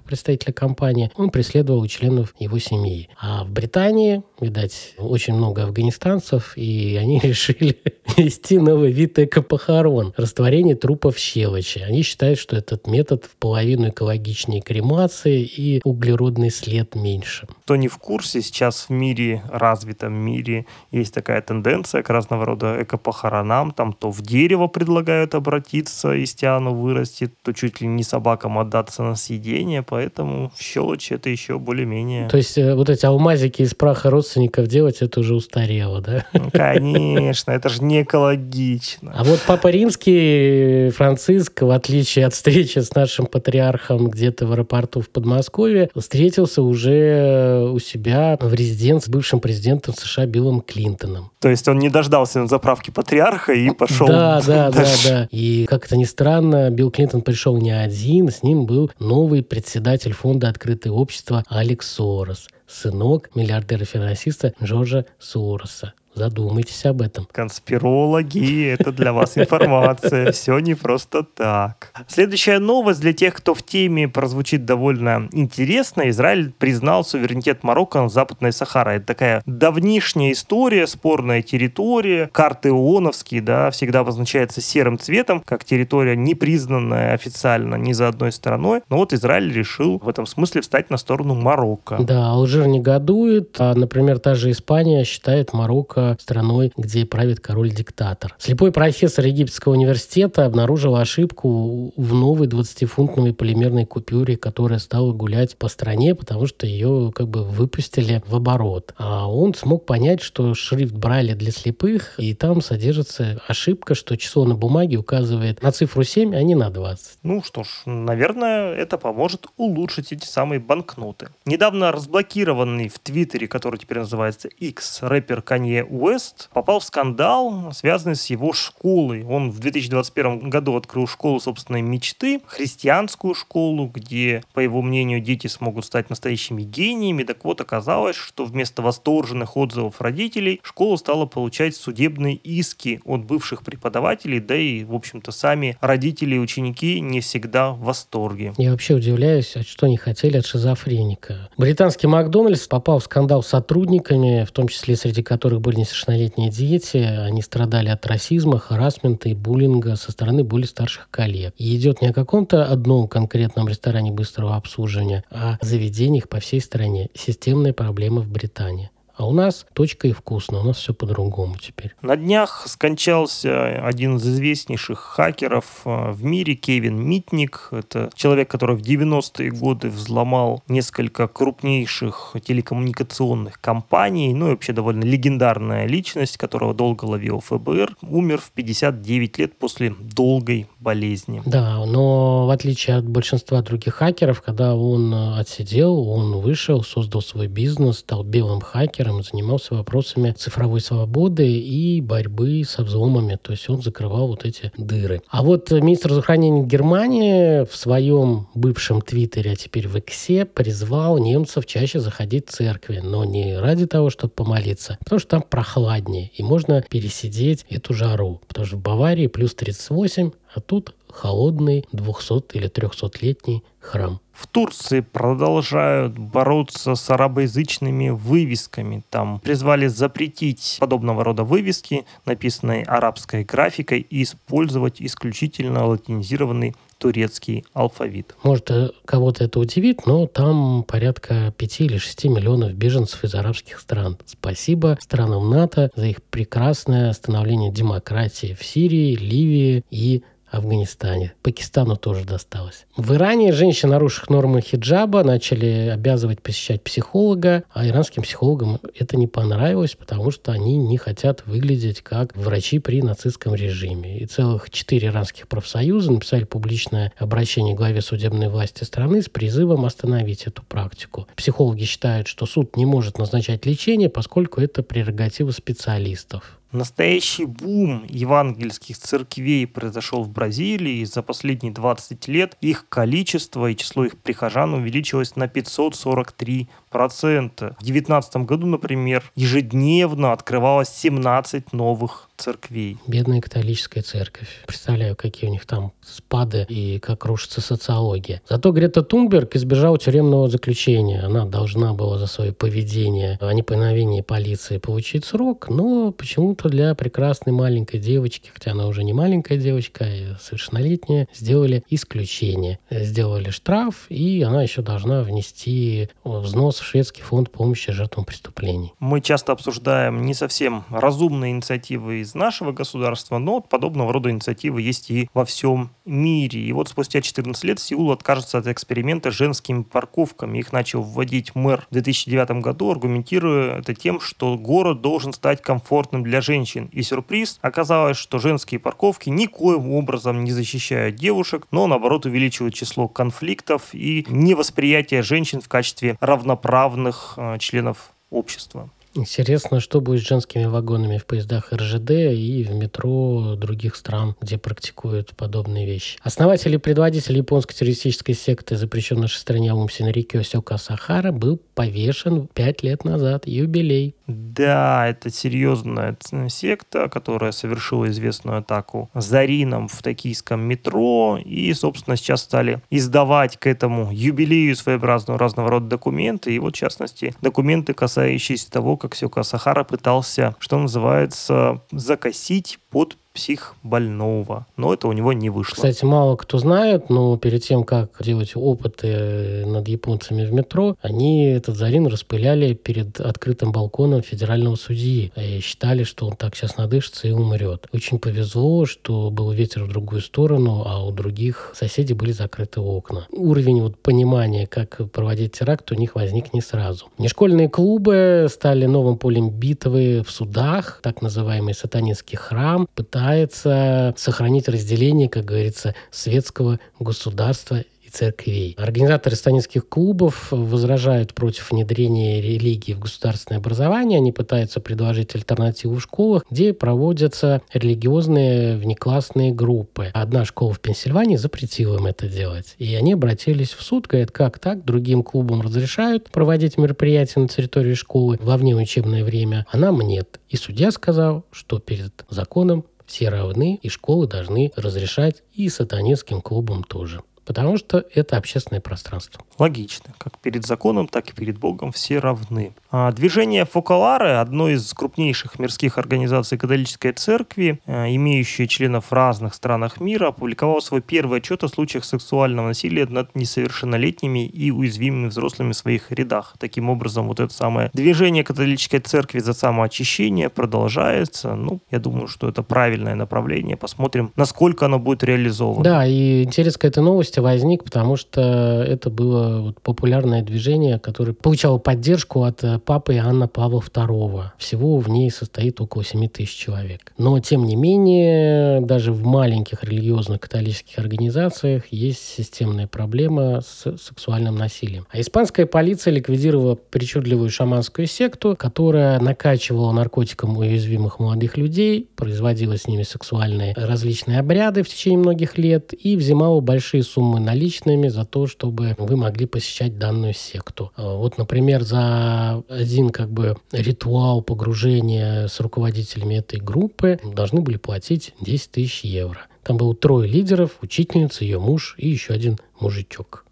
представителя компании, он преследовал членов его семьи. А в Британии, видать, очень много афганистанцев, и они решили ввести новый вид экопохорон – растворение трупов щелочи. Они считают, что этот метод в половину экологичнее кремации и углеродный след меньше. Кто не в курсе, сейчас в мире, развитом мире, есть такая тенденция к разного рода экопохоронам. Там то в дерево предлагают обратиться, если оно вырастет, то чуть ли не собакам отдаться на съедение поведения, поэтому щелочь это еще более-менее... То есть э, вот эти алмазики из праха родственников делать, это уже устарело, да? Ну, конечно, это же не экологично. А вот Папа Римский Франциск, в отличие от встречи с нашим патриархом где-то в аэропорту в Подмосковье, встретился уже у себя в резиденции с бывшим президентом США Биллом Клинтоном. То есть он не дождался на заправке патриарха и пошел Да, да, да, да. И как это ни странно, Билл Клинтон пришел не один, с ним был новый председатель фонда «Открытое общество» Алекс Сорос, сынок миллиардера-финансиста Джорджа Сороса. Задумайтесь об этом. Конспирологи, это для вас информация. Все не просто так. Следующая новость для тех, кто в теме прозвучит довольно интересно. Израиль признал суверенитет Марокко над Западной Сахарой. Это такая давнишняя история, спорная территория. Карты ООНовские, да, всегда обозначается серым цветом, как территория, не признанная официально ни за одной стороной. Но вот Израиль решил в этом смысле встать на сторону Марокко. Да, Алжир негодует, а, например, та же Испания считает Марокко страной, где правит король-диктатор. Слепой профессор Египетского университета обнаружил ошибку в новой 20-фунтной полимерной купюре, которая стала гулять по стране, потому что ее как бы выпустили в оборот. А он смог понять, что шрифт Брайля для слепых, и там содержится ошибка, что число на бумаге указывает на цифру 7, а не на 20. Ну что ж, наверное, это поможет улучшить эти самые банкноты. Недавно разблокированный в Твиттере, который теперь называется X, рэпер Канье Уэст попал в скандал, связанный с его школой. Он в 2021 году открыл школу собственной мечты, христианскую школу, где, по его мнению, дети смогут стать настоящими гениями. Так вот, оказалось, что вместо восторженных отзывов родителей школа стала получать судебные иски от бывших преподавателей, да и, в общем-то, сами родители и ученики не всегда в восторге. Я вообще удивляюсь, а что они хотели от шизофреника. Британский Макдональдс попал в скандал с сотрудниками, в том числе среди которых были несовершеннолетние дети. Они страдали от расизма, харасмента и буллинга со стороны более старших коллег. И идет не о каком-то одном конкретном ресторане быстрого обслуживания, а о заведениях по всей стране. Системная проблема в Британии. А у нас точка и вкусно, у нас все по-другому теперь. На днях скончался один из известнейших хакеров э, в мире, Кевин Митник. Это человек, который в 90-е годы взломал несколько крупнейших телекоммуникационных компаний, ну и вообще довольно легендарная личность, которого долго ловил ФБР, умер в 59 лет после долгой болезни. Да, но в отличие от большинства других хакеров, когда он э, отсидел, он вышел, создал свой бизнес, стал белым хакером, занимался вопросами цифровой свободы и борьбы со взломами. То есть он закрывал вот эти дыры. А вот министр здравоохранения Германии в своем бывшем твиттере, а теперь в Иксе, призвал немцев чаще заходить в церкви. Но не ради того, чтобы помолиться, а потому что там прохладнее. И можно пересидеть эту жару. Потому что в Баварии плюс 38, а тут холодный 200 или 300-летний храм. В Турции продолжают бороться с арабоязычными вывесками. Там призвали запретить подобного рода вывески, написанные арабской графикой, и использовать исключительно латинизированный турецкий алфавит. Может, э, кого-то это удивит, но там порядка 5 или 6 миллионов беженцев из арабских стран. Спасибо странам НАТО за их прекрасное становление демократии в Сирии, Ливии и Афганистане. Пакистану тоже досталось. В Иране женщин, нарушивших нормы хиджаба, начали обязывать посещать психолога, а иранским психологам это не понравилось, потому что они не хотят выглядеть как врачи при нацистском режиме. И целых четыре иранских профсоюза написали публичное обращение главе судебной власти страны с призывом остановить эту практику. Психологи считают, что суд не может назначать лечение, поскольку это прерогатива специалистов. Настоящий бум евангельских церквей произошел в Бразилии. За последние 20 лет их количество и число их прихожан увеличилось на 543 процента. В 2019 году, например, ежедневно открывалось 17 новых церквей. Бедная католическая церковь. Представляю, какие у них там спады и как рушится социология. Зато Грета Тунберг избежала тюремного заключения. Она должна была за свое поведение о неповиновении полиции получить срок, но почему-то для прекрасной маленькой девочки, хотя она уже не маленькая девочка, а совершеннолетняя, сделали исключение. Сделали штраф, и она еще должна внести взнос в шведский фонд помощи жертвам преступлений. Мы часто обсуждаем не совсем разумные инициативы из нашего государства, но подобного рода инициативы есть и во всем мире. И вот спустя 14 лет Сеул откажется от эксперимента с женскими парковками. Их начал вводить мэр в 2009 году, аргументируя это тем, что город должен стать комфортным для женщин. И сюрприз, оказалось, что женские парковки никоим образом не защищают девушек, но наоборот увеличивают число конфликтов и невосприятие женщин в качестве равноправных э, членов общества. Интересно, что будет с женскими вагонами в поездах РЖД и в метро других стран, где практикуют подобные вещи. Основатель и предводитель японской террористической секты, запрещенной в нашей стране Аум Синрикё Сёка Сахара, был повешен пять лет назад. Юбилей. Да, это серьезная секта, которая совершила известную атаку Зарином в токийском метро. И, собственно, сейчас стали издавать к этому юбилею своеобразного разного рода документы. И вот, в частности, документы, касающиеся того, как Сёка Сахара пытался, что называется, закосить под психбольного. Но это у него не вышло. Кстати, мало кто знает, но перед тем, как делать опыты над японцами в метро, они этот Зарин распыляли перед открытым балконом федерального судьи. И считали, что он так сейчас надышится и умрет. Очень повезло, что был ветер в другую сторону, а у других соседей были закрыты окна. Уровень вот понимания, как проводить теракт, у них возник не сразу. Нешкольные клубы стали новым полем битвы в судах, так называемый сатанинский храм, пытались пытается сохранить разделение, как говорится, светского государства церквей. Организаторы станинских клубов возражают против внедрения религии в государственное образование. Они пытаются предложить альтернативу в школах, где проводятся религиозные внеклассные группы. Одна школа в Пенсильвании запретила им это делать. И они обратились в суд, говорят, как так, другим клубам разрешают проводить мероприятия на территории школы во внеучебное время, а нам нет. И судья сказал, что перед законом все равны, и школы должны разрешать и сатанинским клубам тоже. Потому что это общественное пространство. Логично. Как перед законом, так и перед Богом все равны. А движение Фокалары, одно из крупнейших мирских организаций католической церкви, э, имеющее членов в разных странах мира, опубликовало свой первый отчет о случаях сексуального насилия над несовершеннолетними и уязвимыми взрослыми в своих рядах. Таким образом, вот это самое движение католической церкви за самоочищение продолжается. Ну, я думаю, что это правильное направление. Посмотрим, насколько оно будет реализовано. Да, и интерес к этой новости возник, потому что это было вот популярное движение, которое получало поддержку от э, папы Иоанна Павла II. Всего в ней состоит около 7 тысяч человек. Но, тем не менее, даже в маленьких религиозных католических организациях есть системная проблема с сексуальным насилием. А испанская полиция ликвидировала причудливую шаманскую секту, которая накачивала наркотиком уязвимых молодых людей, производила с ними сексуальные различные обряды в течение многих лет и взимала большие суммы наличными за то, чтобы вы могли могли посещать данную секту. А вот, например, за один как бы ритуал погружения с руководителями этой группы должны были платить 10 тысяч евро. Там было трое лидеров, учительница, ее муж и еще один мужичок.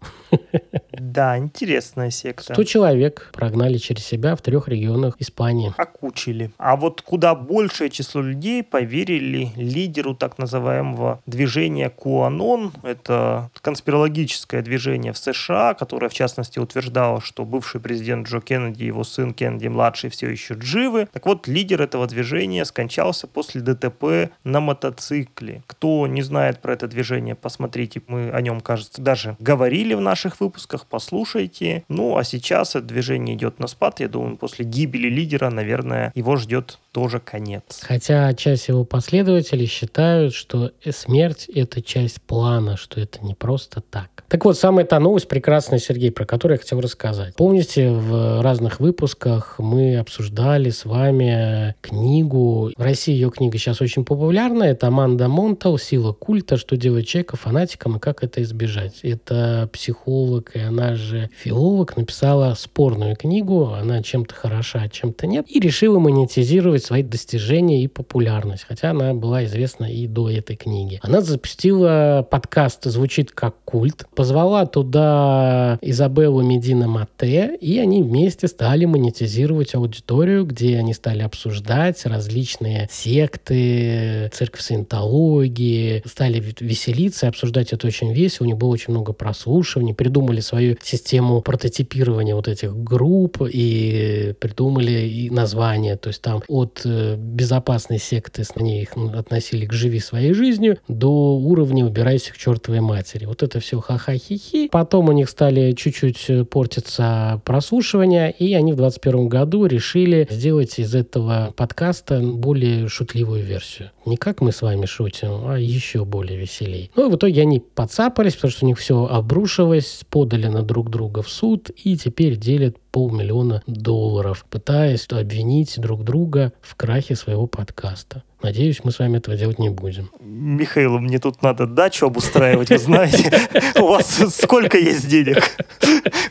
Да, интересная секта. 100 человек прогнали через себя в трех регионах Испании. Окучили. А вот куда большее число людей поверили лидеру так называемого движения Куанон. Это конспирологическое движение в США, которое, в частности, утверждало, что бывший президент Джо Кеннеди и его сын Кеннеди-младший все еще живы. Так вот, лидер этого движения скончался после ДТП на мотоцикле. Кто не знает про это движение, посмотрите, мы о нем, кажется, даже говорили в наших выпусках, послушайте. Ну, а сейчас это движение идет на спад. Я думаю, после гибели лидера, наверное, его ждет тоже конец. Хотя часть его последователей считают, что смерть — это часть плана, что это не просто так. Так вот, самая та новость прекрасная, Сергей, про которую я хотел рассказать. Помните, в разных выпусках мы обсуждали с вами книгу. В России ее книга сейчас очень популярна. Это Аманда Монтал «Сила культа. Что делать человека фанатиком и как это избежать». Это психолог, и она же филолог, написала спорную книгу. Она чем-то хороша, а чем-то нет. И решила монетизировать демонстрировать свои достижения и популярность, хотя она была известна и до этой книги. Она запустила подкаст «Звучит как культ», позвала туда Изабеллу Медина Мате, и они вместе стали монетизировать аудиторию, где они стали обсуждать различные секты, церковь саентологии, стали веселиться, обсуждать это очень весело, у них было очень много прослушиваний, придумали свою систему прототипирования вот этих групп и придумали и названия, то есть там от от э, безопасной секты, они их относили к «живи своей жизнью», до уровня «убирайся к чертовой матери». Вот это все ха-ха-хи-хи. Потом у них стали чуть-чуть э, портиться прослушивания, и они в 21 году решили сделать из этого подкаста более шутливую версию. Не как мы с вами шутим, а еще более веселей. Ну и в итоге они подцапались, потому что у них все обрушилось, подали на друг друга в суд, и теперь делят полмиллиона долларов, пытаясь обвинить друг друга в крахе своего подкаста. Надеюсь, мы с вами этого делать не будем. Михаил, мне тут надо дачу обустраивать, вы знаете. У вас сколько есть денег?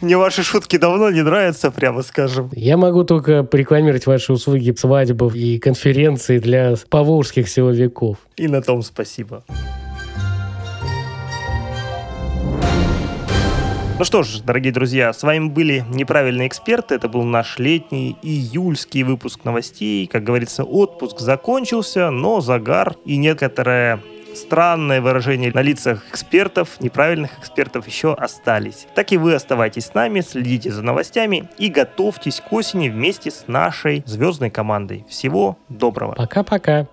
Мне ваши шутки давно не нравятся, прямо скажем. Я могу только рекламировать ваши услуги свадьбов и конференции для поволжских силовиков. И на том спасибо. Ну что ж, дорогие друзья, с вами были неправильные эксперты. Это был наш летний июльский выпуск новостей. Как говорится, отпуск закончился, но загар и некоторое странное выражение на лицах экспертов, неправильных экспертов еще остались. Так и вы оставайтесь с нами, следите за новостями и готовьтесь к осени вместе с нашей звездной командой. Всего доброго. Пока-пока.